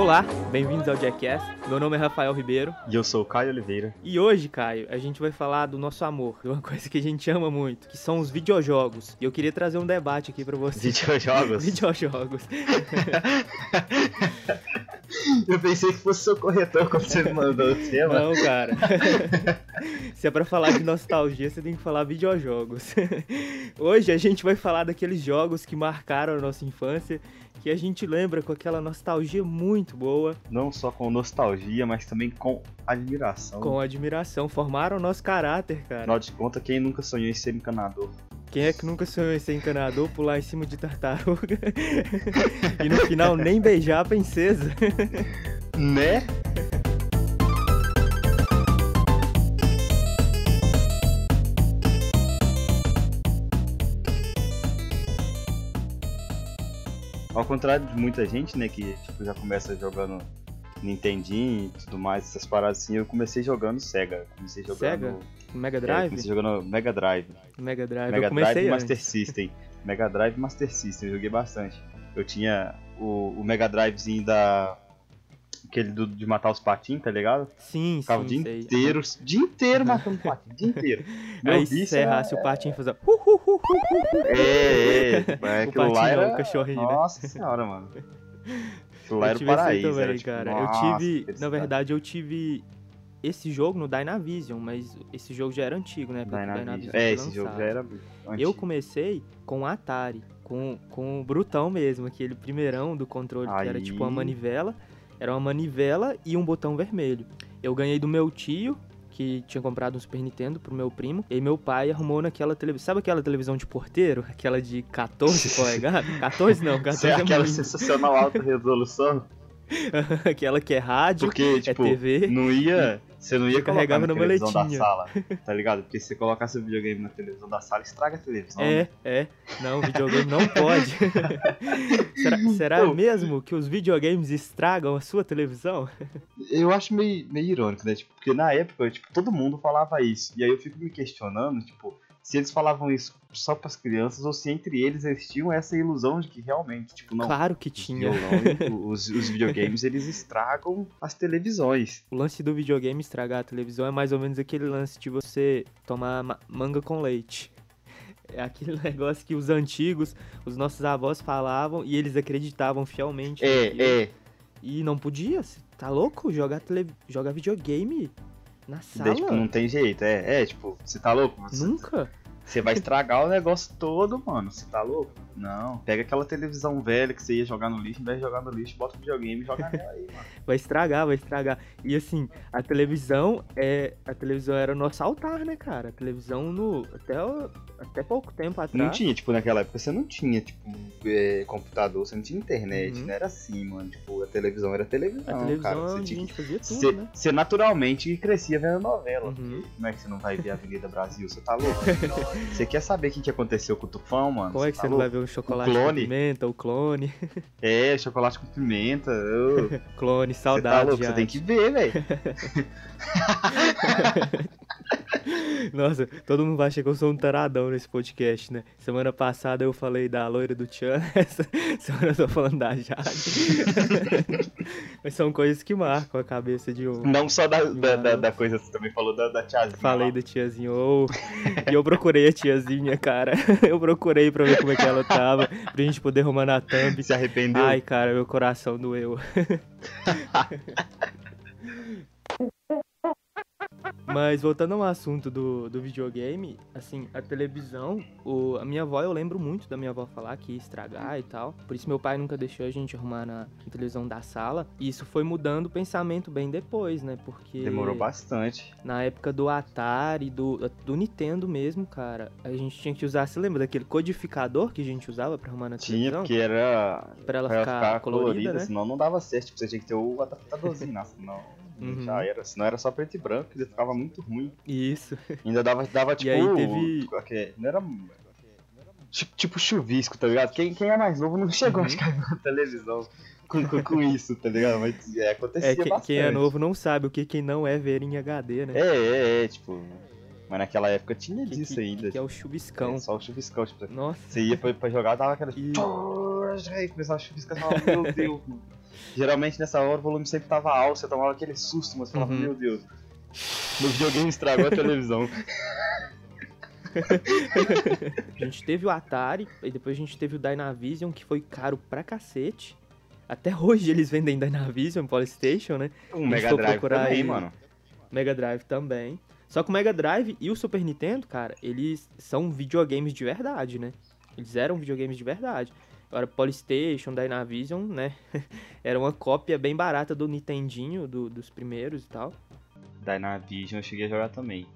Olá, bem-vindos ao Jackass. Meu nome é Rafael Ribeiro E eu sou o Caio Oliveira. e hoje, Caio, a gente vai falar do nosso amor, de uma coisa que a gente ama muito, que são os videojogos. E eu queria trazer um debate aqui pra você. Videojogos. Videojogos. Eu pensei que fosse seu corretor quando você me mandou o tema. Não, cara. Se é pra falar de nostalgia, você tem que falar videojogos. Hoje a gente vai falar daqueles jogos que marcaram a nossa infância, que a gente lembra com aquela nostalgia muito boa, Não só com nostalgia, mas também com admiração. com admiração, formaram o nosso caráter, cara. Afinal de contas, quem nunca sonhou em ser encanador? Quem é que nunca sonhou em ser encanador, pular em cima de tartaruga e no final nem beijar a princesa? Né? Ao contrário de muita gente, né, que tipo, já começa jogando Nintendinho e tudo mais, essas paradas assim, eu comecei jogando Sega. Comecei jogando. Sega? Mega É, Drive? comecei jogando Mega Drive. Mega Drive. Mega eu comecei Drive e. Master System. Mega Drive e Master System, eu joguei bastante. Eu tinha o, o Mega Drivezinho da. Aquele do- de matar os patinhos, tá ligado? Sim, Ficava o sim, dia sei. inteiro, dia inteiro matando patinho, dia inteiro. Meu Aí se era- errasse o patinho fazer. É, é, é, O aquilo lá patinho era... o cachorrinho, né? Nossa senhora, mano. Aquilo lá Eu era o aí paraíso. também, era, tipo, cara. nossa, eu tive, na verdade, eu tive esse jogo no Dynavision, mas esse jogo já era antigo, né? O Dynavision. foi É, esse jogo já era Eu antigo. comecei com o Atari, com, com o Brutão mesmo, aquele primeirão do controle, que era Aí. tipo uma manivela. Era uma manivela e um botão vermelho. Eu ganhei do meu tio, que tinha comprado um Super Nintendo pro meu primo. E meu pai arrumou naquela televisão. Sabe aquela televisão de porteiro? Aquela de 14 polegadas? 14 não, 14 Isso é é aquela muito. sensacional alta resolução, aquela que é rádio, porque, tipo, é TV. não ia. Você não ia colocar carregava na televisão da sala, tá ligado? Porque se você colocasse o videogame na televisão da sala, estraga a televisão. É, né? é. Não, videogame não pode. será será Pô. mesmo que os videogames estragam a sua televisão? Eu acho meio, meio irônico, né? Tipo, porque na época, tipo, todo mundo falava isso. E aí eu fico me questionando, tipo, se eles falavam isso só pras crianças ou se entre eles eles tinham essa ilusão de que realmente, tipo, não. claro que tinha. violão, os, os videogames, eles estragam as televisões. O lance do videogame estragar a televisão é mais ou menos aquele lance de você tomar ma- manga com leite. É aquele negócio que os antigos, os nossos avós falavam e eles acreditavam fielmente. naquilo. É, é. E não podia, tá louco? Jogar, tele... Jogar videogame na sala? Daí, tipo, não tem jeito. É, é, tipo, você tá louco? Você, Nunca. Você vai estragar o negócio todo, mano. Você tá louco? Não. Pega aquela televisão velha que você ia jogar no lixo, em vez de jogar no lixo, bota o videogame e joga nela aí, mano. Vai estragar, vai estragar. E assim, a televisão é. A televisão era o nosso altar, né, cara? A televisão no. Até, o- até pouco tempo atrás. Não tinha, tipo, naquela época você não tinha, tipo, é, computador, você não tinha internet, Uhum. não era assim, mano. Tipo, a televisão era televisão, A televisão cara. Você, tinha fazia tudo, você, né? você naturalmente crescia vendo novela. Uhum. porque Como é que você não vai ver a Avenida Brasil? Você tá louco? Você quer saber o que, que aconteceu com o Tufão, mano? Como é que você não vai ver o chocolate clone? com pimenta, o clone? É, chocolate com pimenta. ô. Clone, Você tá saudade. louco? Você tem que ver, velho. Nossa, todo mundo vai achar que eu sou um taradão nesse podcast, né? Semana passada eu falei da loira do Tchan, essa semana eu tô falando da Jade. Mas são coisas que marcam a cabeça de um. Não só da, da, da, da coisa, você também falou da, da tiazinha. Falei lá. da tiazinha, ô. E eu procurei a tiazinha, cara. Eu procurei pra ver como é que ela tava, pra gente poder arrumar na thumb. Se arrependeu? Ai, cara, meu coração doeu. Mas voltando ao assunto do, do videogame, assim, a televisão, o, a minha avó, eu lembro muito da minha avó falar que ia estragar e tal. Por isso meu pai nunca deixou a gente arrumar na, na televisão da sala. E isso foi mudando o pensamento bem depois, né? Porque Demorou bastante. na época do Atari, do, do Nintendo mesmo, cara, a gente tinha que usar, você lembra daquele codificador que a gente usava pra arrumar na Tinha, televisão? porque era Pra ela pra ficar, colorida, né? senão não dava certo. Tipo, você tinha que ter o adaptadorzinho, né? Uhum. já era. Senão era só preto e branco, e ficava muito ruim. Isso. Ainda dava, dava tipo. aí teve- o- que- Não era. Tipo, tipo chuvisco, tá ligado? Quem, quem é mais novo não chegou Uhum. a ficar na televisão com, com, com isso, tá ligado? Mas é, acontecia É, que- bastante. quem é novo não sabe o que quem não é ver em HD, né? É, é, é, tipo. Mas naquela época tinha que, disso que- ainda. que é o chuviscão. É, só o chuviscão, tipo. Nossa. Você ia pra, pra jogar, dava aquela. E- Aí começava a chuviscar e falava, meu Deus, mano. Geralmente nessa hora o volume sempre tava alto, você tomava aquele susto, mas você falava, Uhum. meu Deus. Meu videogame estragou a televisão. A gente teve o Atari, e depois a gente teve o Dynavision, que foi caro pra cacete. Até hoje eles vendem Dynavision, Polystation, né? Um A Mega Drive procurar também, aí- mano. Mega Drive também. Só que o Mega Drive e o Super Nintendo, cara, eles são videogames de verdade, né? Eles eram videogames de verdade. Agora, Polystation, Dynavision, né? Era uma cópia bem barata do Nintendinho, do- dos primeiros e tal. Dynavision eu cheguei a jogar também.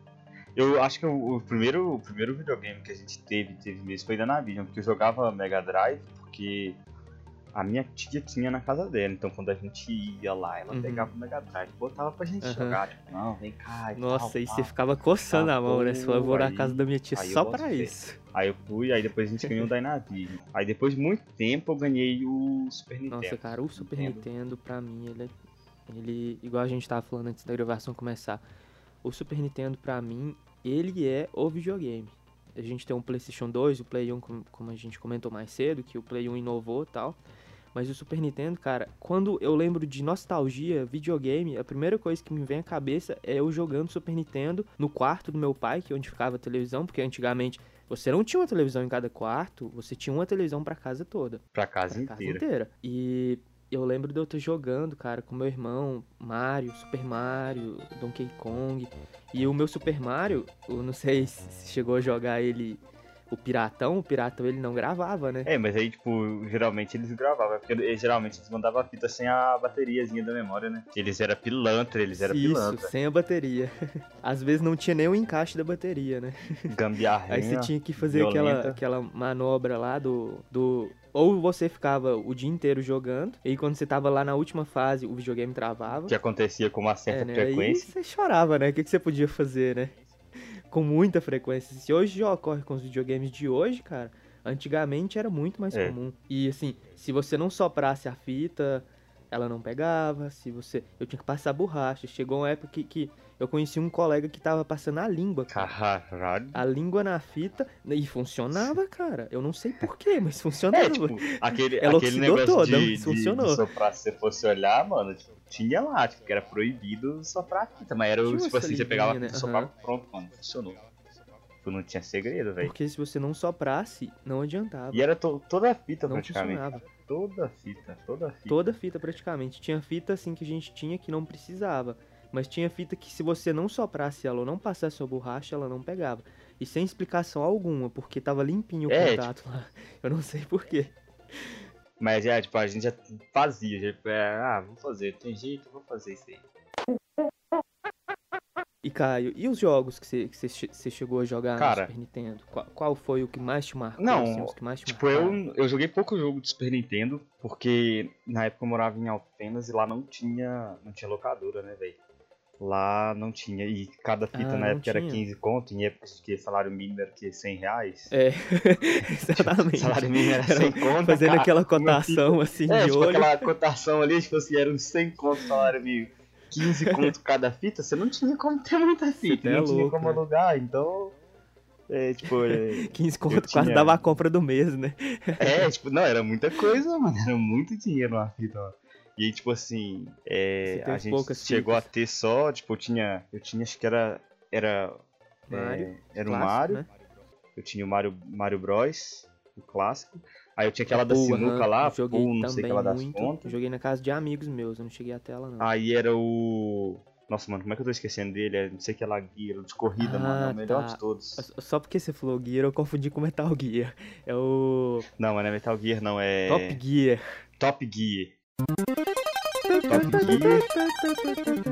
Eu acho que o, o primeiro, o primeiro videogame que a gente teve, teve mesmo, foi Dynavision, porque eu jogava Mega Drive, porque a minha tia tinha na casa dela, então quando a gente ia lá, ela Uhum. pegava o Mega Drive e botava pra gente Aham. jogar, tipo, não, vem cá e Nossa, tal, aí tal. você ficava coçando Tá a mão, né? Eu vou na casa da minha tia só pra isso. Aí eu fui, aí depois a gente ganhou o Dynavision. Aí depois de muito tempo eu ganhei o Super Nintendo. Nossa, cara, o Super Nintendo. Nintendo, pra mim, ele, é- ele. Igual a gente tava falando antes da gravação começar. O Super Nintendo, pra mim, ele é o videogame. A gente tem um PlayStation 2, o Play 1, como, como a gente comentou mais cedo, que o Play 1 inovou e tal. Mas o Super Nintendo, cara, quando eu lembro de nostalgia, videogame, a primeira coisa que me vem à cabeça é eu jogando Super Nintendo no quarto do meu pai, que é onde ficava a televisão, porque antigamente você não tinha uma televisão em cada quarto, você tinha uma televisão pra casa toda Pra casa pra casa inteira. inteira. E eu lembro de eu estar jogando, cara, com meu irmão, Mario, Super Mario, Donkey Kong. E o meu Super Mario, eu não sei se chegou a jogar ele, o Piratão, o Piratão ele não gravava, né? É, mas aí, tipo, geralmente eles gravavam, porque eles, geralmente eles mandavam a fita sem a bateriazinha da memória, né? Eles eram pilantra, eles eram Isso, pilantra. sem a bateria. Às vezes não tinha nem o encaixe da bateria, né? Gambiarrinha. Aí você tinha que fazer aquela, violenta. aquela manobra lá do, do. Ou você ficava o dia inteiro jogando, e aí quando você tava lá na última fase, o videogame travava. Que acontecia com uma certa É, né? Aí frequência. você chorava, né? O que, que você podia fazer, né? Com muita frequência. Se hoje já ocorre com os videogames de hoje, cara, antigamente era muito mais É. comum. E assim, se você não soprasse a fita, ela não pegava. Se você. Eu tinha que passar borracha. Chegou uma época que, que eu conheci um colega que tava passando a língua. Caralho. A língua na fita e funcionava, cara. Eu não sei porquê, mas funcionava. É, tipo, aquele, Ela aquele negócio toda, de, funcionou. de soprar, se você fosse olhar, mano, tipo, tinha lá, tipo, que era proibido soprar a fita, mas era, Tinha tipo assim, você pegava a fita e né? soprava, Aham. pronto, mano, funcionou. Tipo, não tinha segredo, velho. Porque se você não soprasse, não adiantava. E era to- toda a fita, não praticamente. funcionava. Toda a fita, toda a fita. Toda fita praticamente. Tinha fita assim que a gente tinha que não precisava. Mas tinha fita que se você não soprasse ela ou não passasse a borracha, ela não pegava. E sem explicação alguma, porque tava limpinho o É, contato lá. Eu não sei porquê. Mas é, tipo, a gente já fazia, já, é, ah, vou fazer, tem jeito, vou fazer isso aí. E Caio, e os jogos que você, chegou a jogar Cara. no Super Nintendo? Qual, qual foi o que mais te marcou? Não, assim, os que mais te Tipo, marcaram? eu, eu joguei pouco jogo de Super Nintendo, porque na época eu morava em Alfenas e lá não tinha, não tinha locadora, né, velho? Lá não tinha, e cada fita Ah, na época era tinha. 15 conto, em época que salário mínimo era que 100 reais. É, exatamente. Salário mínimo era 100 conto. Fazendo cara, aquela cotação assim É, de tipo olho. aquela cotação ali, tipo assim, era uns 100 conto salário mínimo. 15 conto cada fita, você não tinha como ter muita fita, é não tinha louco, como né? alugar, então. É, tipo, é, 15 conto eu quase tinha- dava a compra do mês, né? É, tipo, não, era muita coisa, mano. Era muito dinheiro uma fita, mano. E aí, tipo assim, é, a gente chegou fitas. a ter só, tipo, eu tinha. Eu tinha, acho que era. Era. Mario, é, era o Mario. né? Eu tinha o Mario, Mario Bros, o clássico. Aí eu tinha aquela da Pool, sinuca lá, joguei não sei aquela das pontas. Joguei na casa de amigos meus, eu não cheguei até ela não. Aí era o. Nossa, mano, como é que eu tô esquecendo dele? É, não sei que é lá, Gear, de corrida, Ah, mano. É o melhor tá. de todos. Só- Só porque você falou Gear, eu confundi com Metal Gear. É o Não, mas não é Metal Gear, não. É. Top Gear. Top Gear.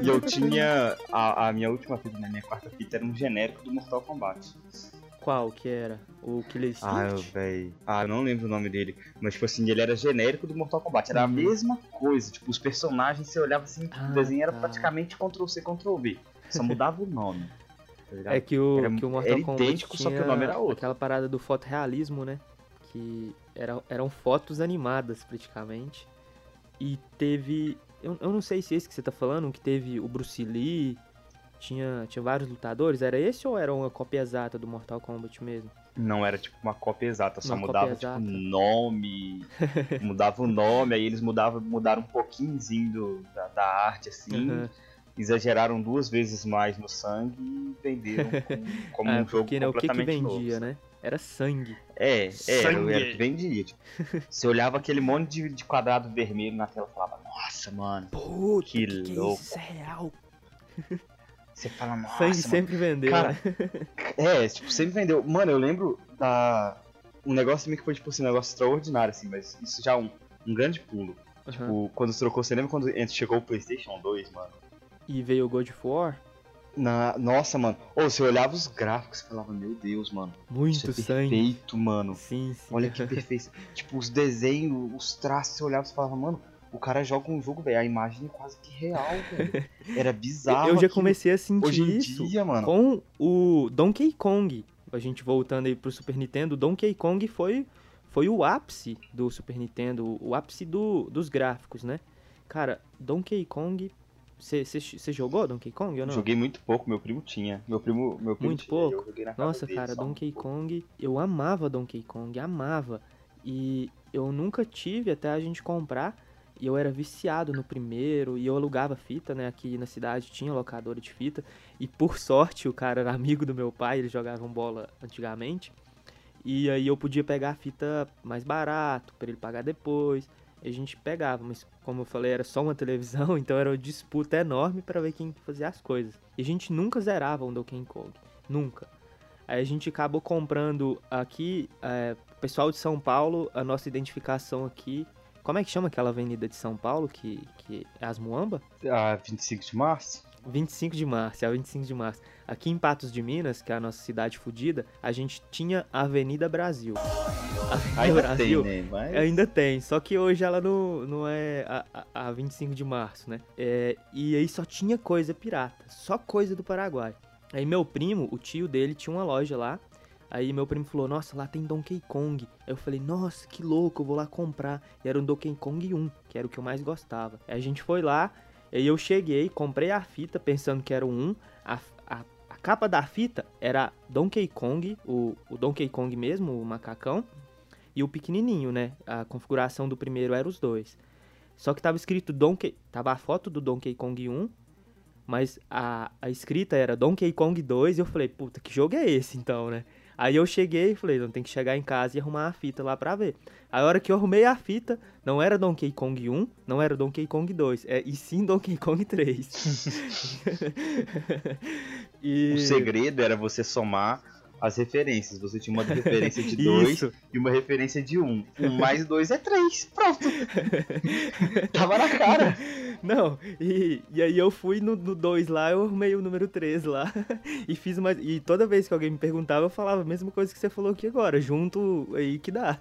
E eu tinha. A, a minha última fita, né? Minha quarta fita era um genérico do Mortal Kombat. Qual que era? O Killer Ah, Instinct? véi. Ah, eu não lembro o nome dele. Mas, tipo assim, ele era genérico do Mortal Kombat. Era a Hum. mesma coisa. Tipo, os personagens, você olhava assim, Ah, o desenho era tá. praticamente Ctrl-C, Ctrl-V. Só mudava o nome. Tá? É que o, Era- que o Mortal era Kombat idêntico, só que o tinha nome era outro. Aquela parada do fotorrealismo, né? Que era, eram fotos animadas, praticamente. E teve... Eu, eu não sei se esse que você tá falando, que teve o Bruce Lee... Tinha, tinha vários lutadores. Era esse ou era uma cópia exata do Mortal Kombat mesmo? Não era tipo uma cópia exata, só Uma mudava cópia tipo nome, mudava o nome, aí eles mudavam, mudaram um pouquinhozinho do- da, da arte, assim, Aham. exageraram duas vezes mais no sangue e venderam como, como Ah, um jogo porque né, o que que completamente novo. vendia, né? Era sangue. É, é, Sangue. era que vendia. Tipo, você olhava aquele monte de, de quadrado vermelho na tela e falava, nossa, mano. Puta, Que que, que é louco. isso? Isso é real. Você fala, nossa, sangue mano. sempre vendeu, Cara, né? É, tipo, sempre vendeu. Mano, eu lembro da. Um negócio também que foi, tipo assim, um negócio extraordinário, assim, mas isso já é um, um grande pulo. Aham. Tipo, quando trocou, você lembra quando chegou o PlayStation 2, mano? E veio o God of War, Na... Nossa, mano. Ô, você olhava os gráficos e falava, meu Deus, mano. Muito é sangue. perfeito, mano. Sim, sim. Olha que perfeito. tipo, os desenhos, os traços, você olhava e falava, mano, o cara joga um jogo, velho. A imagem é quase que real, velho. Era bizarro. Eu já aquilo. comecei a sentir Hoje em isso dia, mano. com o Donkey Kong. A gente voltando aí pro Super Nintendo, Donkey Kong foi, foi o ápice do Super Nintendo, o ápice do, dos gráficos, né? Cara, Donkey Kong. Você jogou Donkey Kong ou não? Joguei muito pouco, meu primo tinha. Meu primo, meu primo Muito tinha, pouco? Nossa, cara, um Donkey pouco. Kong, eu amava Donkey Kong, amava. E eu nunca tive até a gente comprar. E eu era viciado no primeiro, e eu alugava fita, né? Aqui na cidade tinha locadora de fita. E por sorte, o cara era amigo do meu pai, eles jogavam bola antigamente. E aí eu podia pegar a fita mais barato, pra ele pagar depois. A gente pegava, mas como eu falei, era só uma televisão, então era uma disputa enorme pra ver quem fazia as coisas. E a gente nunca zerava um Donkey Kong, nunca. Aí a gente acabou comprando aqui, é, pessoal de São Paulo, a nossa identificação aqui. Como é que chama aquela avenida de São Paulo, que, que é as Muamba? Ah, 25 de março? 25 de março, é a 25 de março. Aqui em Patos de Minas, que é a nossa cidade fodida, a gente tinha a Avenida Brasil. Avenida Ainda Brasil tem, né? Mas... Ainda tem, só que hoje ela não, não é a, a, a 25 de março, né? É, e aí só tinha coisa pirata, só coisa do Paraguai. Aí meu primo, o tio dele, tinha uma loja lá. Aí meu primo falou, nossa, lá tem Donkey Kong. Aí eu falei, nossa, que louco, eu vou lá comprar. E era um Donkey Kong 1, que era o que eu mais gostava. Aí a gente foi lá, aí eu cheguei, comprei a fita pensando que era o 1. A, a, a capa da fita era Donkey Kong, o, o Donkey Kong mesmo, o macacão e o pequenininho, né? A configuração do primeiro era os dois. Só que tava escrito Donkey, tava a foto do Donkey Kong 1, mas a, a escrita era Donkey Kong 2 e eu falei, puta, que jogo é esse então, né? Aí eu cheguei e falei, não tem que chegar em casa e arrumar a fita lá pra ver. A hora que eu arrumei a fita, não era Donkey Kong 1, não era Donkey Kong 2, é, e sim Donkey Kong 3. e... O segredo era você somar as referências. Você tinha uma referência de 2 Isso. e uma referência de 1. Um. um mais 2 é 3. Pronto. Tava na cara. Não, e, e aí eu fui no 2 lá, eu arrumei o número 3 lá e fiz uma. E toda vez que alguém me perguntava, eu falava a mesma coisa que você falou aqui agora, junto aí que dá.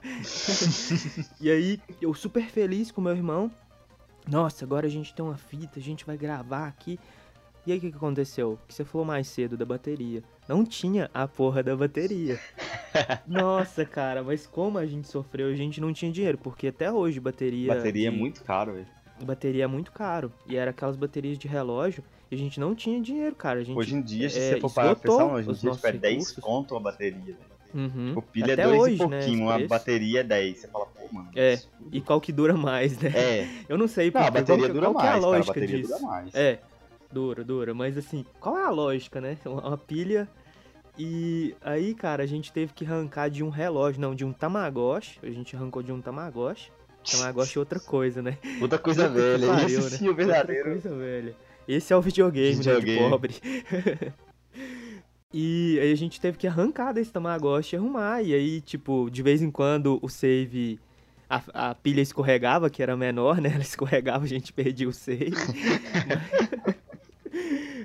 e aí, eu super feliz com meu irmão. Nossa, agora a gente tem uma fita, a gente vai gravar aqui. E aí o que, que aconteceu? Que você falou mais cedo da bateria. Não tinha a porra da bateria. Nossa, cara, mas como a gente sofreu, a gente não tinha dinheiro, porque até hoje bateria. Bateria é de- muito caro, velho. bateria é muito caro. E era aquelas baterias de relógio e a gente não tinha dinheiro, cara. A gente, Hoje em dia, se é, você for parar pensar, hoje em dia tipo, é 10 recursos. conto uma bateria. velho. Uhum. O pilha Até é 2 hoje, e né, pouquinho, esse uma preço. bateria é 10. Você fala, pô, mano. É, isso- E qual que dura mais, né? É, Eu não sei não, porque, a bateria qual, dura qual que é mais, a cara. A lógica bateria disso. dura mais. É, dura, dura. Mas assim, qual é a lógica, né? Uma pilha. E aí, cara, a gente teve que arrancar de um relógio, não, de um Tamagotchi. A gente arrancou de um Tamagotchi. Tamagotchi é outra coisa, né? Outra coisa velha. pariu, Esse né? sim o verdadeiro. Outra coisa velha. Esse é o videogame, né, de Videogame. pobre. e aí a gente teve que arrancar desse Tamagotchi e arrumar. E aí, tipo, de vez em quando o save... A, a pilha escorregava, que era menor, né? Ela escorregava, a gente perdia o save. Mas-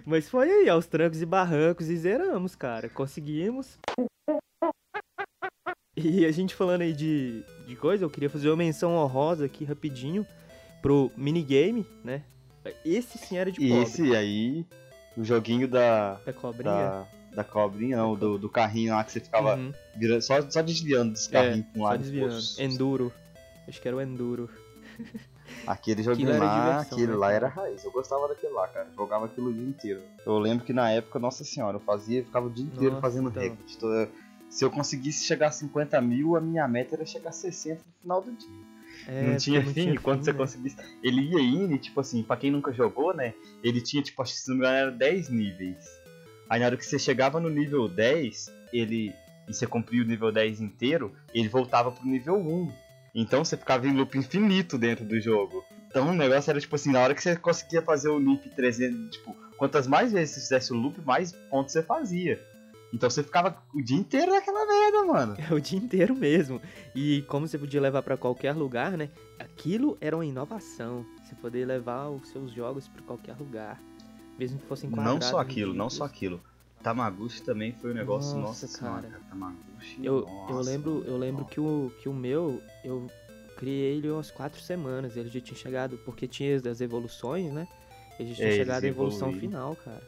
Mas foi aí, aos trancos e barrancos, e zeramos, cara. Conseguimos. E a gente falando aí de, de coisa, eu queria fazer uma menção honrosa aqui rapidinho pro minigame, né? Esse sim era de pobre. esse aí, o joguinho da. Da cobrinha. Da, da cobrinha, não, do, do carrinho lá que você ficava Uhum, virando, só, só desviando dos carrinhos pra um só lado pro desviando. Enduro. Acho que era o Enduro. Aquele joguinho lá, aquele né, lá era raiz. Eu gostava daquele lá, cara. Jogava aquilo o dia inteiro. Eu lembro que na época, nossa senhora, eu fazia, ficava o dia inteiro Nossa, fazendo então. recorde. Toda- se eu conseguisse chegar a 50 mil, a minha meta era chegar a 60 no final do dia. É, não tinha fim, quando você né? conseguisse. Ele ia indo, e, tipo assim, pra quem nunca jogou, né? Ele tinha, tipo, acho que se não me engano, era 10 níveis. Aí na hora que você chegava no nível 10, ele. E você cumpria o nível 10 inteiro, ele voltava pro nível 1. Então você ficava em loop infinito dentro do jogo. Então o negócio era tipo assim, na hora que você conseguia fazer o loop 300, tipo, quantas mais vezes você fizesse o loop, mais pontos você fazia. Então você ficava o dia inteiro naquela merda, mano. É o dia inteiro mesmo. E como você podia levar pra qualquer lugar, né? Aquilo era uma inovação. Você poder levar os seus jogos pra qualquer lugar. Mesmo que fossem Não quadrados. só aquilo, não só aquilo. Tamaguchi também foi um negócio, Nossa, nossa, cara. senhora, Tamaguchi. Eu, eu nossa, lembro, eu lembro nossa. que o, que o meu, eu criei ele umas quatro semanas. Ele já tinha chegado, porque tinha as evoluções, né? Ele já tinha É, chegado à evolução evoluíram. final, cara.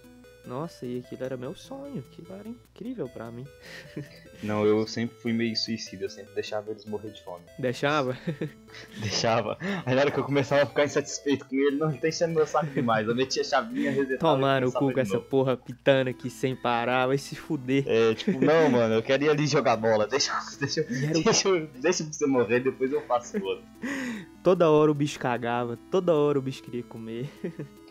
Nossa, e aquilo era meu sonho. Aquilo era incrível pra mim. Não, eu sempre fui meio suicida, eu sempre deixava eles morrer de fome. Deixava? Deixava. Aí na hora que eu começava a ficar insatisfeito com ele, não tá enchendo meu saco demais. Eu metia a chavinha, resetava. Tomar no começava cu com essa porra pitando aqui sem parar. Vai se fuder. É, tipo, não, mano, eu quero ir ali jogar bola. Deixa, deixa, o- deixa, eu- deixa você morrer, depois eu faço o outro. Toda hora o bicho cagava. Toda hora o bicho queria comer.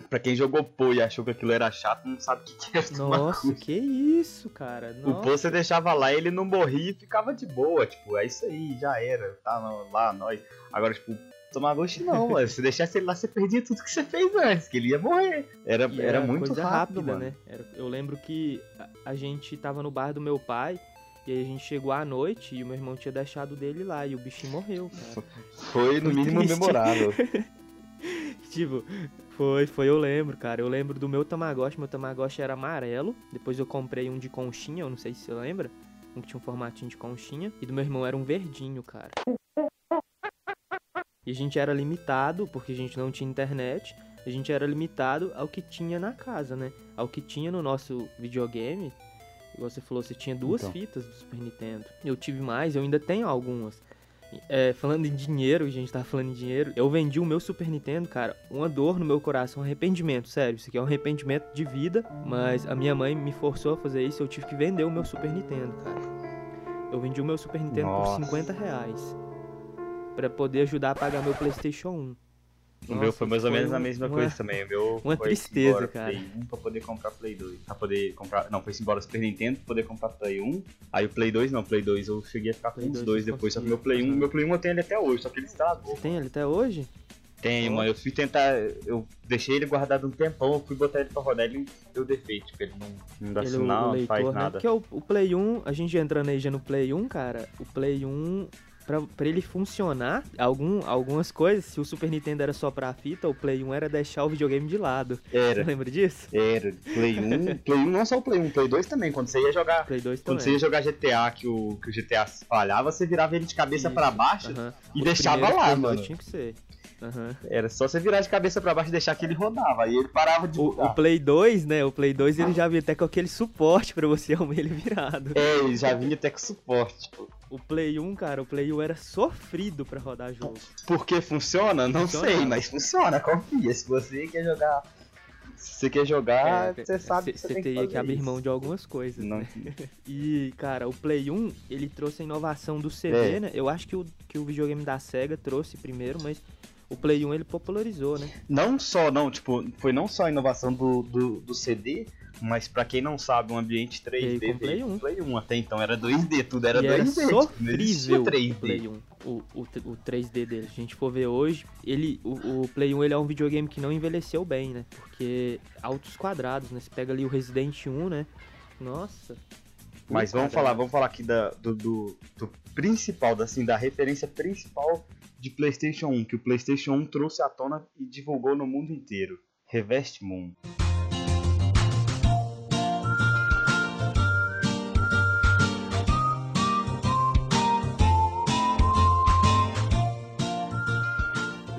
Pra quem jogou Pô e achou que aquilo era chato, não sabe o que que é Nossa, que isso, cara. O Nossa. Pô você deixava lá, ele não morria e ficava de boa. Tipo, é isso aí, já era. Tá lá, nós. Agora, tipo, Tamaguchi não, mano. Se deixasse ele lá, você perdia tudo que você fez antes, que ele ia morrer. Era, E era, muito coisa rápido, rápida, mano. né? Era- eu lembro que a, a gente tava no bar do meu pai. E aí a gente chegou à noite e o meu irmão tinha deixado dele lá e o bichinho morreu, cara. Foi no Foi mínimo triste. memorável. tipo, foi, foi, eu lembro, cara. Eu lembro do meu Tamagotchi, meu Tamagotchi era amarelo. Depois eu comprei um de conchinha, eu não sei se você lembra. Um que tinha um formatinho de conchinha. E do meu irmão era um verdinho, cara. E a gente era limitado, porque a gente não tinha internet. A gente era limitado ao que tinha na casa, né? Ao que tinha no nosso videogame. Igual você falou, você tinha duas Então. fitas do Super Nintendo. Eu tive mais, eu ainda tenho algumas. É, falando em dinheiro, a gente tá falando em dinheiro, eu vendi o meu Super Nintendo, cara, uma dor no meu coração, um arrependimento, sério, isso aqui é um arrependimento de vida, mas a minha mãe me forçou a fazer isso, eu tive que vender o meu Super Nintendo, cara. Eu vendi o meu Super Nintendo Nossa. por 50 reais, pra poder ajudar a pagar meu Playstation 1. O meu Nossa, foi mais ou menos a mesma uma- coisa também. O meu uma foi tristeza, embora cara. Play 1 pra poder comprar Play 2. Pra poder comprar. Não, foi embora Super Nintendo pra poder comprar Play 1. Aí o Play 2 não, Play 2 eu cheguei a ficar com Play os 2 dois depois. Só que meu Play 1, aham. meu Play 1 eu tenho ele até hoje, só que ele estragou. Você tem ele até hoje? Tenho, Ó. mano. Eu fui tentar. Eu deixei ele guardado um tempão, eu fui botar ele pra rodar, ele deu defeito. Tipo, ele não, não dá ele, sinal, o não faz leitor, né? nada. Porque o, o Play 1, a gente entrando aí já no Play 1, cara, o Play 1, pra, pra ele funcionar, algum, algumas coisas, se o Super Nintendo era só pra fita, o Play 1 era deixar o videogame de lado. Você Era, lembra disso? era. Play 1. Play 1 não só o Play 1, Play 2 também. Quando você ia jogar. Play 2 Quando você ia jogar GTA, que o, que o GTA falhava, você virava ele de cabeça pra baixo aham. e Os deixava lá, mano. Tinha que ser. Aham. Era só você virar de cabeça pra baixo e deixar que ele rodava. Aí ele parava de O, o Play 2, né? O Play 2 ele já vinha até com aquele suporte pra você arrumar ele virado. É, ele já vinha até com suporte. Tipo, O Play 1, cara, o Play 1 era sofrido pra rodar jogo. por que funciona? Não Funciona. sei, mas funciona, confia. Se você quer jogar. Se você quer jogar, É, você sabe que você Você tem que teria fazer que abrir isso. mão de algumas coisas. Não, né? E, cara, o Play 1, ele trouxe a inovação do CD, É. né? Eu acho que o, que o videogame da SEGA trouxe primeiro, mas o Play 1 ele popularizou, né? não só, não, tipo, foi não só a inovação do, do, do CD, mas pra quem não sabe, um ambiente 3D Veio com Play veio 1. Play 1 até então, era 2D, tudo era e era 2D. tipo, não existia sofrível o 3D. Play 1, o, o, o 3D dele. Se a gente for ver hoje, ele, o, o Play 1 ele é um videogame que não envelheceu bem, né? Porque altos quadrados, né? Você pega ali o Resident 1, né? Nossa. Mas vamos falar, vamos falar aqui da, do, do, do principal, da, assim, da referência principal de PlayStation 1, que o PlayStation 1 trouxe à tona e divulgou no mundo inteiro. Revest Moon.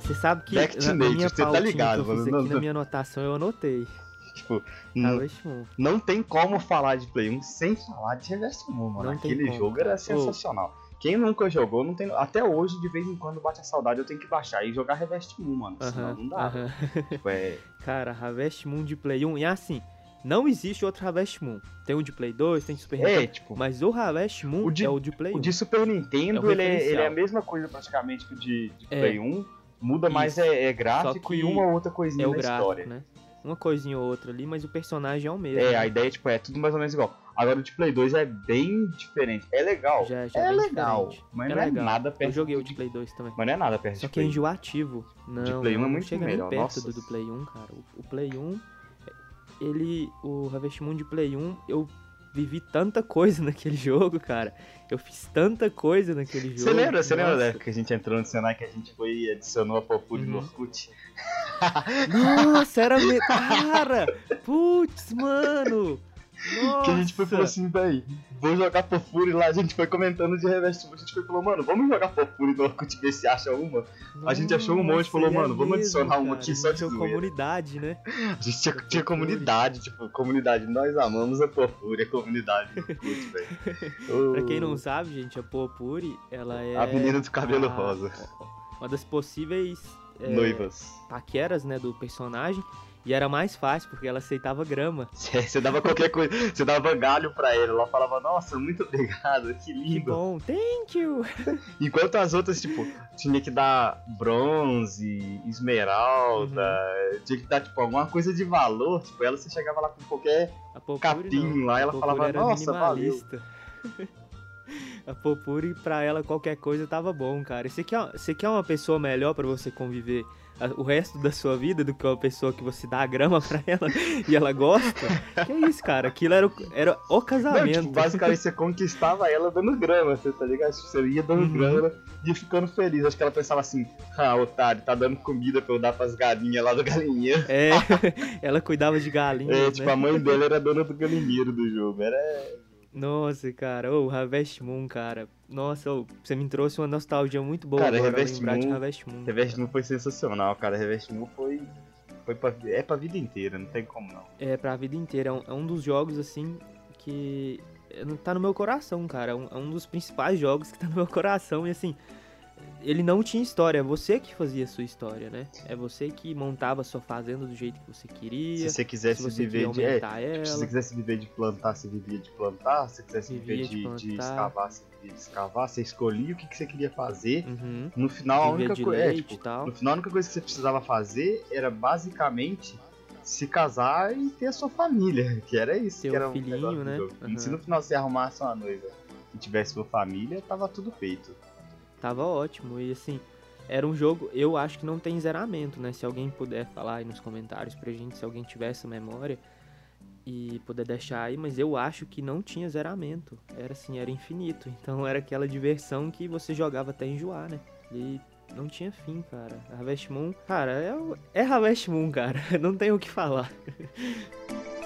Você sabe que Back na, na minha você tá ligado, que eu fiz mano, aqui não- na não- minha anotação, eu anotei. Tipo, n- Harvest Moon. não tem como falar de Play 1 sem falar de Revest Moon, mano. Não Aquele jogo era sensacional. Quem nunca jogou, não tem. Até hoje, de vez em quando, bate a saudade, eu tenho que baixar e jogar Revest Moon, mano. Senão não dá. Tipo, é. Cara, Harvest Moon de Play 1. E assim, Não existe outro Harvest Moon. Tem o de Play 2, tem de Super É, Nintendo. tipo, Mas o Harvest Moon O de- é o de Play o 1. de Super Nintendo, É o ele, é, ele é a mesma coisa praticamente que o de, de É. Play 1. Muda mais Isso. é, é gráfico e uma outra coisinha É o na gráfico, história. né? Uma coisinha ou outra ali, mas o personagem é o mesmo. É, né? a ideia tipo, é tudo mais ou menos igual. Agora o de Play 2 é bem diferente. É legal. Já, já é bem legal. diferente. Mas É não legal. é nada perto Eu joguei o de de Play 2 também. Mas não é nada perto Só de que é Play 1. enjoativo. Não, Play 1 é muito chega melhor, nem perto nossa. do, do Play 1, cara. O, o Play 1, ele. O Harvest Moon de Play 1, eu vivi tanta coisa naquele jogo, cara. Eu fiz tanta coisa naquele jogo. Você lembra, você lembra da época que a gente entrou no Senai que a gente foi e adicionou a Popuri Uhum. no Orkut? Nossa, era. Me... Cara! Putz, mano! Nossa! Que a gente foi e falou assim, véi, vou jogar Popuri lá. A gente foi comentando de Revest Moon. A gente foi e falou, mano, vamos jogar Popuri no Orkut ver se acha uma. A gente achou um monte, falou, Nossa, mano, vamos é adicionar uma cara. aqui só de Tinha zoeira. comunidade, né? A gente tinha, tinha comunidade, tipo, comunidade. Nós amamos a Popuri, a comunidade do Orkut, velho. Pra quem não sabe, gente, a Popuri, ela é. A menina do cabelo a- rosa. Uma das possíveis é, Noivas. paqueras, né, do personagem. E era mais fácil, porque ela aceitava grama. Você dava qualquer coisa, você dava galho pra ela, ela falava, nossa, muito obrigado, que Que lindo. bom, thank you! Enquanto as outras, tipo, tinha que dar bronze, esmeralda, Uhum. tinha que dar, tipo, alguma coisa de valor, tipo, ela você chegava lá com qualquer capim lá, ela falava, nossa, valeu. A Popuri, pra ela, qualquer coisa tava bom, cara. Você quer, você quer uma pessoa melhor pra você conviver o resto da sua vida do que uma pessoa que você dá a grama pra ela e ela gosta? Que isso, cara? Aquilo era, o- era o Não, casamento. tipo, basicamente você conquistava ela dando grama, você tá ligado? Tipo, Você ia dando Uhum. grama ia ficando feliz. Acho que ela pensava assim, ah, otário, tá dando comida pra eu dar pras galinhas lá do galinheiro. É, ela cuidava de galinhas, É, né? tipo, a mãe dele era dona do galinheiro do jogo. Era. Nossa, cara, ô, Harvest Moon, cara. Nossa, ô, você me trouxe uma nostalgia muito boa Cara, agora Harvest lembrar de Moon- Harvest Moon. Revest Moon foi sensacional, cara. Revest Moon foi. foi pra, é pra vida inteira, não tem como não. É, pra vida inteira. É um, é um dos jogos, assim, que não tá no meu coração, cara. É um, é um dos principais jogos que tá no meu coração. E, assim, ele não tinha história. É você que fazia a sua história, né? É você que montava a sua fazenda do jeito que você queria. Se você quisesse se você viver de. É, ela. se você quisesse viver de plantar, você vivia de plantar. Se você quisesse viver de de, de escavar, você vivia de escavar. Você escolhia o que, que você queria fazer. Uhum. No final, a única coisa. É, tipo, no final, a única coisa que você precisava fazer era basicamente se casar e ter a sua família. Que era isso. Ter que um era filhinho, negócio do né? Uhum. Se no final você arrumasse uma noiva e tivesse sua família, tava tudo feito. Tava ótimo. E assim, era um jogo, eu acho que não tem zeramento, né? Se alguém puder falar aí nos comentários pra gente, se alguém tiver essa memória e puder deixar aí, mas eu acho que não tinha zeramento. Era assim, era infinito. Então era aquela diversão que você jogava até enjoar, né? E não tinha fim, cara. Harvest Moon, cara, é, é Harvest Moon, cara. Não tem o que falar.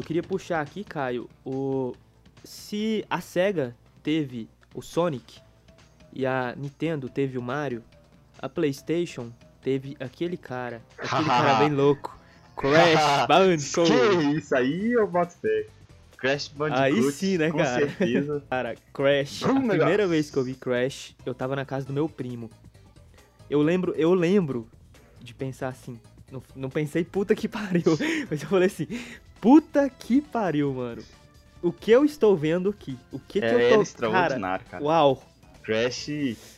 Eu queria puxar aqui, Caio, o se a Sega teve o Sonic e a Nintendo teve o Mario, a PlayStation teve aquele cara, aquele cara bem louco, Crash Bandicoot. Que isso aí eu boto fé. Crash Bandicoot. Aí sim, né, com cara? certeza. Cara, Crash. Vrum, A primeira negócio. vez que eu vi Crash, eu tava na casa do meu primo. Eu lembro, eu lembro de pensar assim. Não, não pensei puta que pariu, mas eu falei assim, puta que pariu, mano. O que eu estou vendo aqui? O que, que É, eu era tô. Cara, extraordinário, cara. uau. Crash,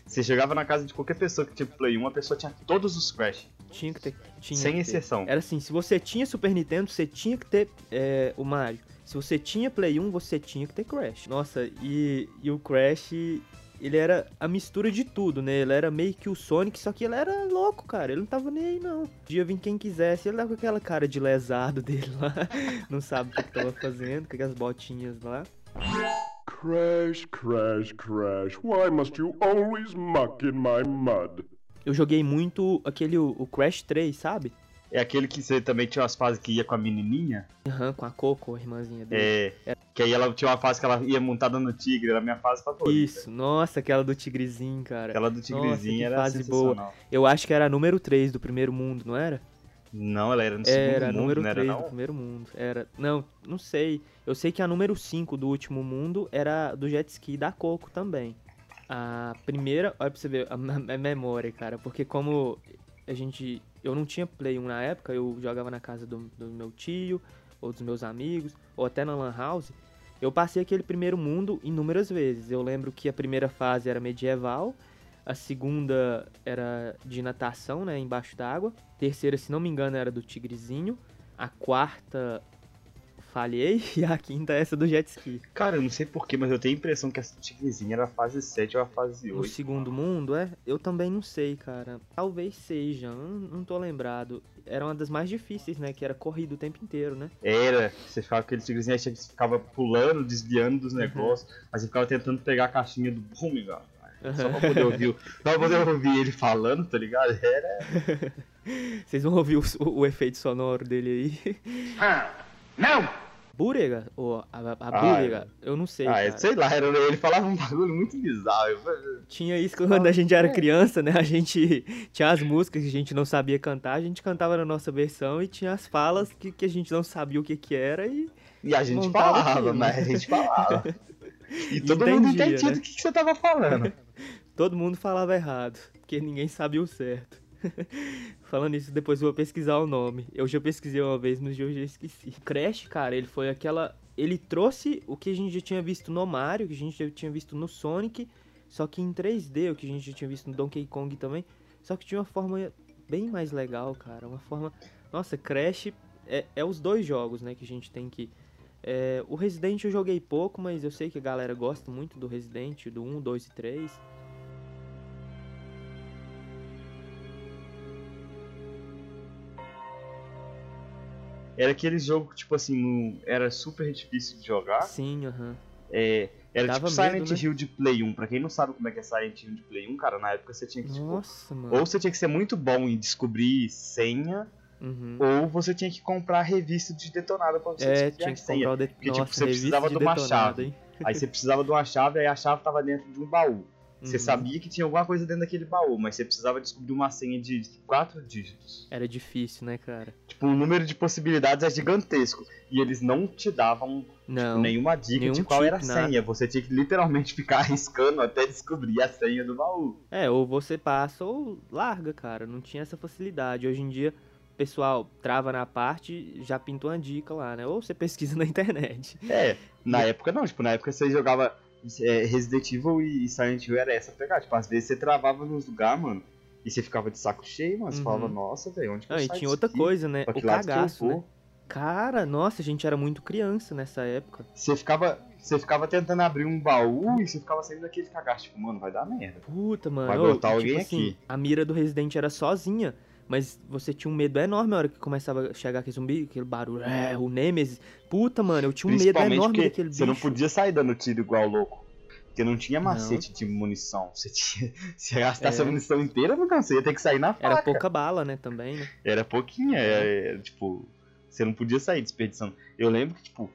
você chegava na casa de qualquer pessoa que tinha Play 1, a pessoa tinha todos os Crash, Tinha que ter. Tinha sem que ter. exceção. Era assim, se você tinha Super Nintendo, você tinha que ter é, o Mario. Se você tinha Play 1, você tinha que ter Crash. Nossa, e, e o Crash, ele era a mistura de tudo, né? Ele era meio que o Sonic, só que ele era louco, cara. Ele não tava nem aí, não. Podia vir quem quisesse. Ele tava com aquela cara de lesado dele lá. Não sabe o que, que tava fazendo, com aquelas botinhas lá. Crash, crash, crash. Why must you always muck in my mud? Eu joguei muito aquele, o Crash 3, sabe? É aquele que você também tinha umas fases que ia com a menininha. Aham, com a Coco, a irmãzinha dele. É. Que aí ela tinha uma fase que ela ia montada no tigre, era a minha fase favorita. Isso, nossa, aquela do tigrezinho, cara. Aquela do tigrezinho que era fase sensacional. Eu acho que era a número 3 do primeiro mundo, não era? Não, ela era no Era segundo mundo, número não era 3 do não? primeiro mundo. Era. Não, não sei. Eu sei que a número 5 do último mundo era do jet ski da Coco também. A primeira, olha pra você ver a memória, cara, porque como a gente. Eu não tinha Play 1 na época, eu jogava na casa do, do meu tio, ou dos meus amigos, ou até na Lan House. Eu passei aquele primeiro mundo inúmeras vezes. Eu lembro que a primeira fase era medieval, a segunda era de natação, né, embaixo d'água. Terceira, se não me engano, era do tigrezinho. A quarta falhei e a quinta é essa do jet ski. Cara, eu não sei porquê, mas eu tenho a impressão que essa tigrezinha era a fase 7 ou a fase No 8. segundo mundo, é? Eu também não sei, cara. Talvez seja, não, não tô lembrado. Era uma das mais difíceis, né? Que era corrido o tempo inteiro, né? Era, você ficava com aquele tigrezinho, aí você ficava pulando, desviando Uhum. dos negócios, mas você ficava tentando pegar a caixinha do Boomerang. Só pra poder ouvir, o- só pra poder ouvir ele falando, tá ligado? Era. Vocês vão ouvir o, o- o efeito sonoro dele aí. Não! Búrega? Ou a, a, a Ah, Búrega? Eu não sei, ah, cara. é, sei lá, era, ele falava um bagulho muito bizarro. Tinha isso quando a gente era criança, né? A gente tinha as músicas que a gente não sabia cantar, a gente cantava na nossa versão e tinha as falas que, que a gente não sabia o que que era e E a gente falava, aquilo. mas a gente falava. E todo mundo Entendia, entendia né? do que, que você tava falando. todo mundo falava errado, porque ninguém sabia o certo. Falando isso, depois eu vou pesquisar o nome. Eu já pesquisei uma vez, mas eu já esqueci. O Crash, cara, ele foi aquela. Ele trouxe o que a gente já tinha visto no Mario, que a gente já tinha visto no Sonic, só que em 3D, o que a gente já tinha visto no Donkey Kong também. Só que tinha uma forma bem mais legal, cara. Uma forma. Nossa, Crash é, é os dois jogos, né, que a gente tem que. É, o Resident eu joguei pouco, mas eu sei que a galera gosta muito do Resident, do 1, 2 e 3. Era aquele jogo que, tipo assim, não- era super difícil de jogar. Sim, aham. É, era Dava tipo medo, Silent né? Hill de Play 1. Pra quem não sabe como é que é Silent Hill de Play 1, cara, na época você tinha que, tipo, Nossa, mano. ou você tinha que ser muito bom em descobrir senha, Uhum. ou você tinha que comprar revista de detonada pra você É, descobrir tinha a que senha. comprar o de... Porque, tipo, Nossa, você revista precisava de de uma chave. hein? Aí você precisava de uma chave, aí a chave tava dentro de um baú. Você Uhum. sabia que tinha alguma coisa dentro daquele baú, mas você precisava descobrir uma senha de quatro dígitos. Era difícil, né, cara? Tipo, o número de possibilidades é gigantesco. E eles não te davam Não. nenhuma dica de qual tip, era a nada. senha. Você tinha que literalmente ficar arriscando até descobrir a senha do baú. É, ou você passa ou larga, cara. Não tinha essa facilidade. Hoje em dia, o pessoal trava na parte, já pintou uma dica lá, né? Ou você pesquisa na internet. É, na época não, tipo, na época você jogava é, Resident Evil e Silent Hill era essa pegar. Tipo, às vezes você travava nos lugares, mano, e você ficava de saco cheio, mano. Você Uhum. falava, nossa, velho, onde que eu e tinha outra aqui? coisa, né? Pra O cagaço, né? Cara, nossa, a gente era muito criança nessa época. Você ficava, você ficava tentando abrir um baú e você ficava saindo daquele cagaço, tipo, mano, vai dar merda. Puta, mano. Vai brotar e, alguém tipo assim, aqui. a mira do Resident era sozinha. Mas você tinha um medo enorme na hora que começava a chegar aquele zumbi, aquele barulho, é, o Nemesis. Puta, mano, eu tinha um medo enorme daquele bicho. você não podia sair dando tiro igual louco. Porque não tinha macete de munição. Você tinha. Se gastasse É. a munição inteira, não você ia ter que sair na faca. Era pouca bala, né, também, né? Era pouquinha, é, é, tipo, você não podia sair desperdiçando. Eu lembro que, tipo,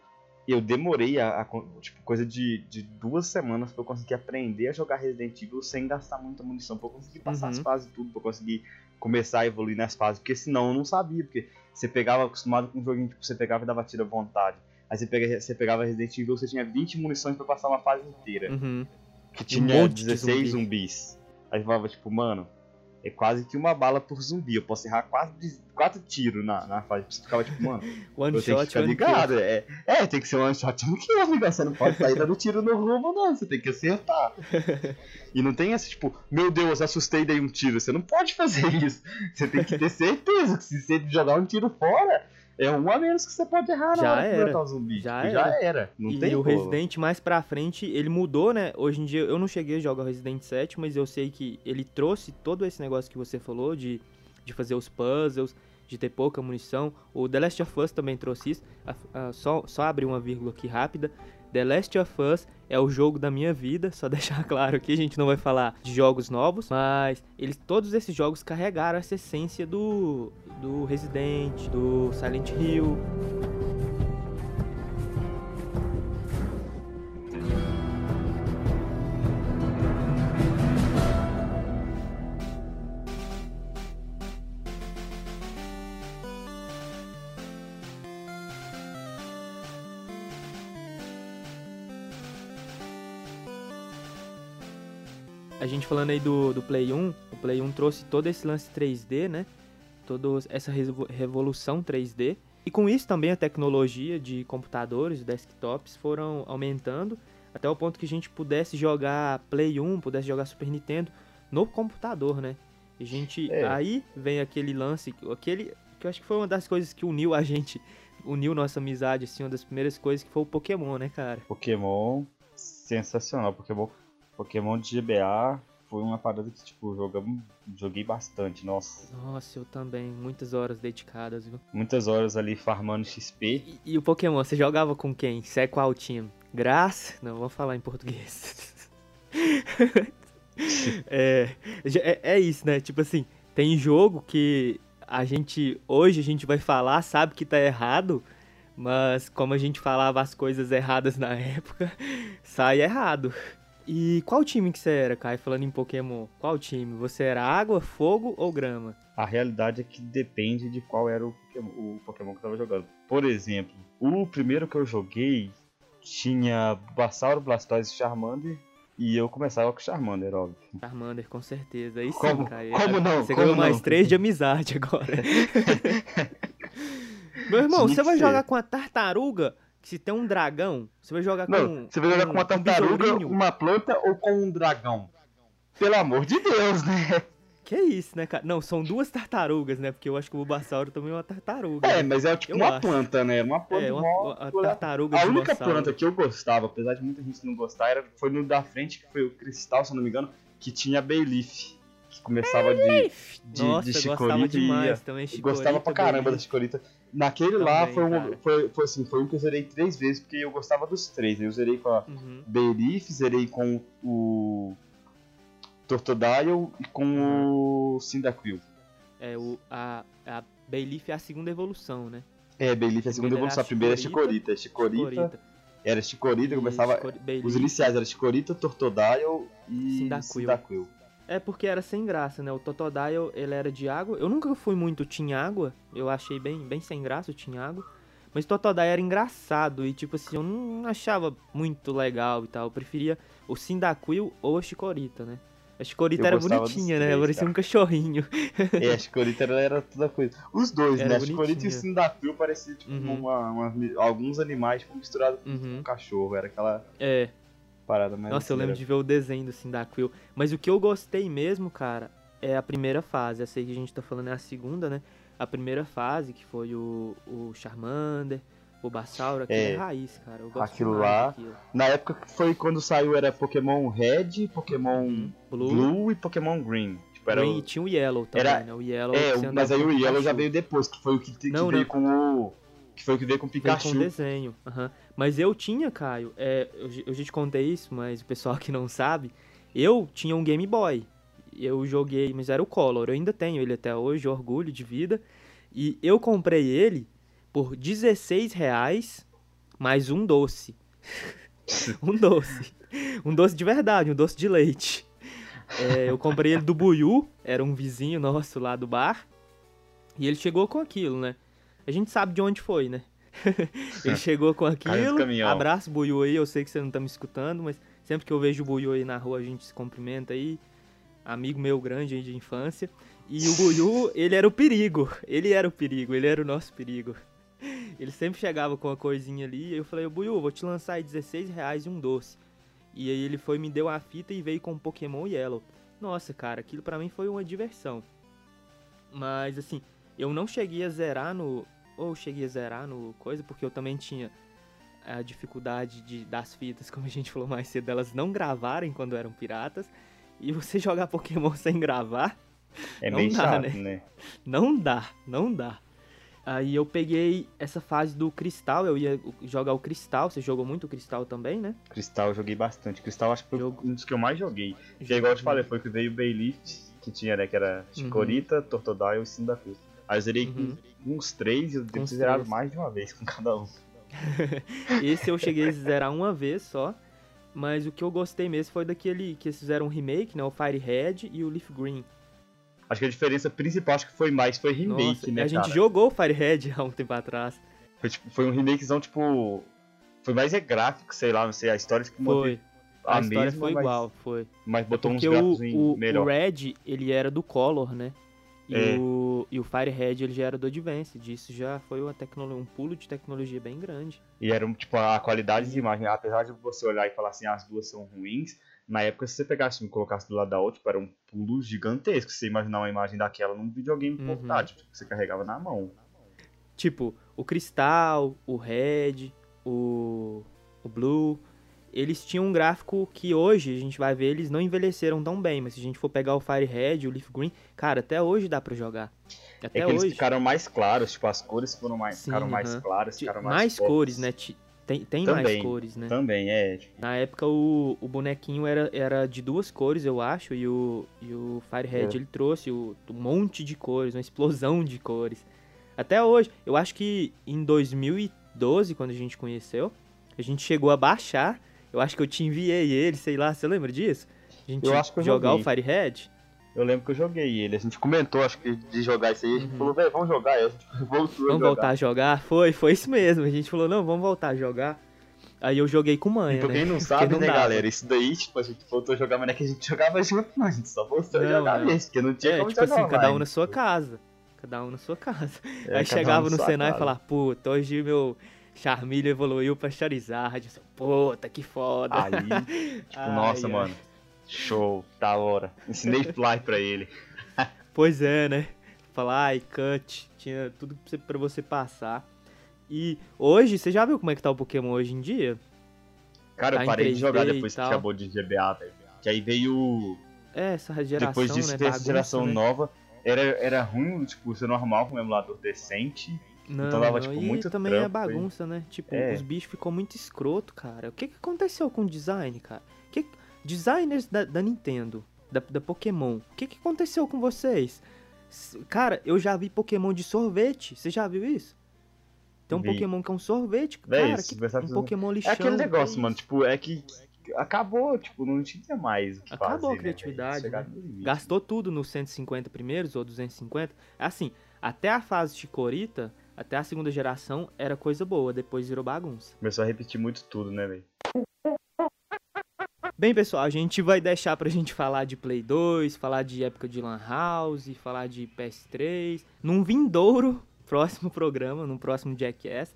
eu demorei a, a tipo, coisa de, de duas semanas pra eu conseguir aprender a jogar Resident Evil sem gastar muita munição, pra eu conseguir passar Uhum. as fases tudo, pra eu conseguir começar a evoluir nas fases, porque senão eu não sabia, porque você pegava, acostumado com um joguinho, tipo, você pegava e dava tiro à vontade. Aí você, pega, você pegava Resident Evil, você tinha 20 munições pra passar uma fase inteira Uhum. que Um tinha de 16 zumbi. zumbis. Aí falava, tipo, mano, é quase que uma bala por zumbi. Eu posso errar quase quatro tiros na, na fase. Você ficava, tipo, mano, One shot, ficar one ligado. É, é, tem que ser um one shot one kill, amigo. Você não pode sair dando tiro no rumo, não. Você tem que acertar. E não tem essa, tipo, meu Deus, assustei dei um tiro. Você não pode fazer isso. Você tem que ter certeza que se você jogar um tiro fora, é um a menos que você pode errar na Já hora que era. matar o zumbi. Já era. já era. Não e tem o como. Resident mais pra frente, ele mudou, né? Hoje em dia eu não cheguei a jogar o Resident 7, mas eu sei que ele trouxe todo esse negócio que você falou de, de fazer os puzzles, de ter pouca munição. O The Last of Us também trouxe isso. A- a- só, só abrir uma vírgula aqui rápida. The Last of Us é o jogo da minha vida, só deixar claro aqui, a gente não vai falar de jogos novos, mas eles todos esses jogos carregaram essa essência do do Resident, do Silent Hill, a gente falando aí do, do Play 1, o Play 1 trouxe todo esse lance 3D, né? Toda essa revo- revolução 3D. E com isso também a tecnologia de computadores, desktops foram aumentando até o ponto que a gente pudesse jogar Play 1, pudesse jogar Super Nintendo no computador, né? E a gente É. aí vem aquele lance, aquele que eu acho que foi uma das coisas que uniu a gente, uniu nossa amizade assim, uma das primeiras coisas que foi o Pokémon, né, cara? Pokémon, sensacional. Pokémon, Pokémon de GBA foi uma parada que, tipo, jogamos, joguei bastante. Nossa, Nossa, eu também, muitas horas dedicadas, viu? muitas horas ali farmando XP. E, e o Pokémon, você jogava com quem? Você é qual time? Graça? Não, vou falar em português. é, é, é isso, né? Tipo assim, tem jogo que a gente, hoje a gente vai falar, sabe que tá errado, mas como a gente falava as coisas erradas na época, sai errado. E qual time que você era, Kai, falando em Pokémon? Qual time? Você era água, fogo ou grama? A realidade é que depende de qual era o Pokémon, o Pokémon que eu tava jogando. Por exemplo, o primeiro que eu joguei tinha Bulbasaur, Blastoise e Charmander. E eu começava com Charmander, óbvio. Charmander, com certeza. Aí sim, Como- Kai. como não? Você Como ganhou mais não? três de amizade agora. Meu irmão, Tinha você vai ser. jogar com a tartaruga, se tem um dragão, você vai jogar Não, com. você vai jogar com uma tartaruga, besourinho. uma planta ou com um dragão? Pelo amor de Deus, né? Que isso, né, cara? Não, são duas tartarugas, né? Porque eu acho que o Bulbasauro também é uma tartaruga. É, né? mas é tipo Eu uma acho. planta, né? Uma planta É, uma, mó- a tartaruga A única planta que eu gostava, apesar de muita gente não gostar, era, foi no da frente, que foi o cristal, se eu não me engano, que tinha Bayleaf. Que começava de, de, Nossa, de gostava chicorita e ia. demais também. Eu gostava pra Chicorita, caramba da Bayleaf. chicorita. Naquele lá Também, foi, um, foi, foi assim, foi um que eu zerei três vezes, porque eu gostava dos três. Eu zerei com a Uhum. Bayleaf, zerei com o Tortodile e com o Cyndaquil. É, o, a, a é a segunda evolução, né? É, Bayleaf é a segunda evolução, a primeira é Chicorita. Chicorita, Chicorita. era Chicorita, E começava... Os iniciais eram Chicorita, Tortodile e Cyndaquil. Cyndaquil. É porque era sem graça, né? O Totodile, ele era de água. Eu nunca fui muito Team Água. Eu achei bem, bem sem graça o Team Água. Mas Totodile era engraçado e, tipo assim, eu não achava muito legal e tal. Eu preferia o Cyndaquil ou a Chicorita, né? A Chicorita Eu era bonitinha, né? três, Parecia um cachorrinho. É, a Chicorita era, toda coisa. Os dois, Era né? A Chicorita e o. Cyndaquil pareciam tipo, Uhum. uma- uma- alguns animais tipo, misturados com Uhum. um cachorro. Era aquela É. parada mais Nossa, eu assim, lembro era- de ver o desenho do Cyndaquil. Mas o que eu gostei mesmo, cara, é a primeira fase. Essa aí que a gente tá falando é a segunda, né? A primeira fase, que foi o, o Charmander, o Bassauro, aquilo é, É, raiz, cara. Eu gosto aquilo lá- daquilo. Na época que foi quando saiu era Pokémon Red, Pokémon Uhum. Blue, Blue, e Pokémon Green. Tipo, era Green o- e tinha o Yellow também, era- né? O Yellow É, que mas aí o Yellow já veio depois, que foi o que, que Não, veio não. com o. Que foi o que veio com o Veio Pikachu. com desenho. aham. Mas eu tinha, Caio, é, eu já te contei isso, mas o pessoal que não sabe, eu tinha um Game Boy. Eu joguei, mas era o Color. Eu ainda tenho ele até hoje, orgulho de vida. E eu comprei ele por 16 reais mais um doce. um doce. Um doce de verdade, um doce de leite. É, eu comprei ele do Buiu, era um vizinho nosso lá do bar. E ele chegou com aquilo, né? A gente sabe de onde foi, né? ele chegou com aquilo. Abraço, Buiu aí. Eu sei que você não tá me escutando, mas sempre que eu vejo o Buiu aí na rua, a gente se cumprimenta aí. Amigo meu grande aí de infância. E o Buiu, ele era o perigo. Ele era o perigo, ele era o nosso perigo. Ele sempre chegava com uma coisinha ali. E eu falei, Buiu, vou te lançar aí 16 reais e um doce. E aí ele foi, me deu a fita e veio com o Pokémon Yellow. Nossa, cara, aquilo pra mim foi uma diversão. Mas assim, eu não cheguei a zerar no. Ou cheguei a zerar no coisa, porque eu também tinha a dificuldade de, das fitas, como a gente falou mais cedo, delas não gravarem quando eram piratas. E você jogar Pokémon sem gravar, É Não bem dá, chato, né? né? não dá, não dá. Aí eu peguei essa fase do Cristal, eu ia jogar o Cristal, você jogou muito Cristal também, né? Cristal eu joguei bastante. Cristal acho que foi Jogo- um dos que eu mais joguei. Que é igual eu te falei, foi que veio o Bayleaf, que tinha, né? Que era Chikorita, Tortodile e Cyndaquil. Aí eu zerei Uhum. uns três e eu devo três. mais de uma vez com cada um. Esse eu cheguei a zerar uma vez só. Mas o que eu gostei mesmo foi daquele que eles fizeram um remake, né? O Fire Red e o Leaf Green. Acho que a diferença principal acho que foi mais, foi remake, Nossa, né, a gente cara? jogou o Fire Red há um tempo atrás. Foi, tipo, foi um remakezão, tipo... Foi mais é gráfico, sei lá, não sei, a história que Foi. A, a, história mesma, foi mas, igual, foi. mas botou uns Porque o, gráficos o, melhor. o Red, ele era do Color, né? E, É. o, e o Firehead, ele já era do Advanced. Isso já foi uma um pulo de tecnologia bem grande. E era, tipo, a qualidade de imagem, apesar de você olhar e falar assim, "Ah, as duas são ruins, na época, se você pegasse e colocasse do lado da outra, tipo, era um pulo gigantesco. Você imaginar uma imagem daquela num videogame Uhum. portátil, que você carregava na mão. Tipo, o Cristal, o Red, o, o Blue, eles tinham um gráfico que hoje, a gente vai ver, eles não envelheceram tão bem. Mas se a gente for pegar o Firehead, o Leaf Green, cara, até hoje dá pra jogar. Até é que eles hoje. ficaram mais claros, tipo, as cores foram mais, Sim, ficaram mais aham. claras, Ti- ficaram mais, mais, fortes. cores, né? Tem, tem mais Também. cores, né? Também, é. Tipo, Na época o, o bonequinho era, era de duas cores, eu acho, e o, e o Firehead É. ele trouxe o, um monte de cores, uma explosão de cores. Até hoje, eu acho que em 2012, quando a gente conheceu, a gente chegou a baixar, eu acho que eu te enviei ele, sei lá, você lembra disso? A gente Eu acho que eu jogar o joguei. Firehead? eu lembro que eu joguei ele. A gente comentou, acho que, de jogar isso aí. A gente Uhum. falou, velho, vamos jogar. Aí a gente voltou a Vamos jogar. voltar a jogar? Foi, foi isso mesmo. A gente falou, não, vamos voltar a jogar. Aí eu joguei com E manha, pra né? quem não sabe, não né, dava. galera, isso daí, tipo, a gente voltou a jogar, mas não é que a gente jogava junto, não. A gente só voltou a Não, jogar não. mesmo, porque não tinha É, como tipo jogar assim, cada um online. na sua casa. Cada um na sua casa. É, Aí um chegava na no Senai e falava, puta, hoje meu Charmilho evoluiu pra Charizard. Puta, que foda. Aí, tipo, Ai, nossa, ai. mano, show, da hora. Ensinei Fly pra ele. Pois é, né? E cut, tinha tudo pra você, passar. E hoje, você já viu como é que tá o Pokémon hoje em dia? Cara, Tá eu parei de jogar 3D depois que acabou de GBA, velho. Que aí veio, É, essa geração, depois disso, né? essa geração né? nova. Era, era ruim, tipo, você normal com um emulador decente. Não, Então dava, tipo, e muito também é trampo, bagunça, né? Tipo, É. os bichos ficou muito escroto, cara. O que, que aconteceu com o design, cara? Que, designers da, da Nintendo, da, da Pokémon, o que, que aconteceu com vocês? Cara, eu já vi Pokémon de sorvete. Você já viu isso? Tem um Vi. Pokémon que é um sorvete. É cara, isso, que, um se- Pokémon lixão. É aquele negócio, que mano, tipo, é que acabou, tipo, não tinha mais o que Acabou a fazer, né, criatividade, limite. Gastou tudo nos 150 primeiros ou 250. Assim, até a fase Chikorita, até a segunda geração, era coisa boa. Depois virou bagunça. Começou a repetir muito tudo, né, velho? Bem, pessoal, a gente vai deixar pra gente falar de Play 2, falar de época de Lan House, falar de PS3, num vindouro próximo programa, num próximo Jackcast.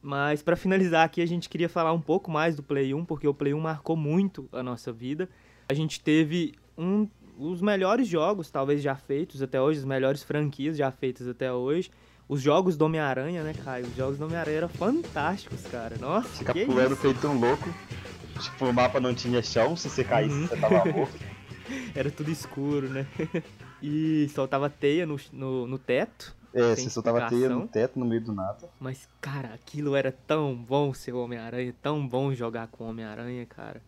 Mas pra finalizar aqui, a gente queria falar um pouco mais do Play 1, porque o Play 1 marcou muito a nossa vida. A gente teve um os melhores jogos, talvez já feitos até hoje, as melhores franquias já feitas até hoje. Os jogos do Homem-Aranha, né, Caio? Os jogos do Homem-Aranha eram fantásticos, cara. Nossa, Fica que pulando feito um louco. Tipo, o mapa não tinha chão, se você caísse, Uhum. você tava morto. Era tudo escuro, né? e soltava teia no, no, no teto. É, você soltava teia no teto, no meio do nada. Mas, cara, aquilo era tão bom ser o Homem-Aranha, tão bom jogar com o Homem-Aranha, cara.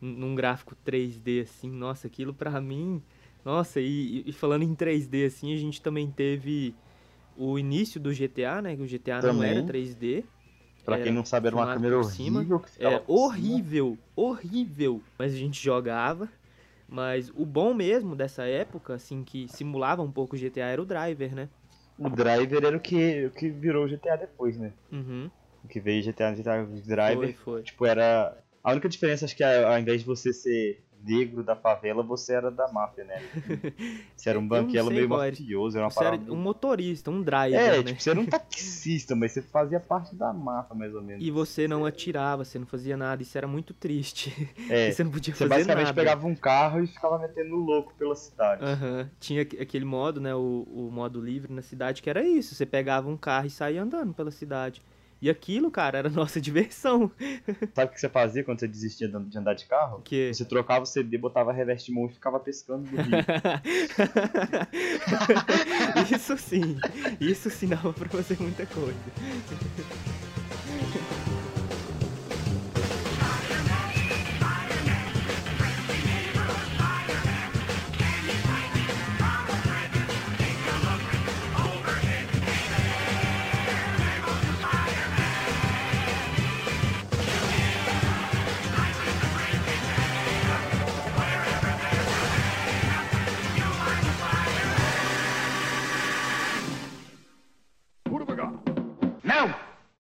Num gráfico 3D assim, nossa, aquilo pra mim. Nossa, e, e falando em 3D assim, a gente também teve o início do GTA, né? Que o GTA não Também. era 3D. Pra Era quem não sabe, era uma câmera horrível É horrível, horrível. Mas a gente jogava. Mas o bom mesmo dessa época, assim, que simulava um pouco o GTA era o driver, né? O Driver era o que, o que virou o GTA depois, né? Uhum. O que veio GTA, GTA Driver. Foi, foi. Tipo, era. A única diferença, acho que a- ao invés de você ser negro da favela, você era da máfia, né? Você era um sei meio era. mafioso, era uma Você era parada. um motorista, um driver, É, né? tipo, você era um taxista, mas você fazia parte da máfia, mais ou menos. E você não atirava, você não fazia nada, isso era muito triste. É, você não podia você fazer basicamente nada. pegava um carro e ficava metendo louco pela cidade. Aham. Tinha aqu- aquele modo, né? O, o modo livre na cidade, que era isso. Você pegava um carro e saía andando pela cidade. E aquilo, cara, era nossa diversão. Sabe o que você fazia quando você desistia de andar de carro? Porque Você trocava o CD, botava reveste de mão e ficava pescando no rio. isso sim, isso sim dava pra fazer muita coisa.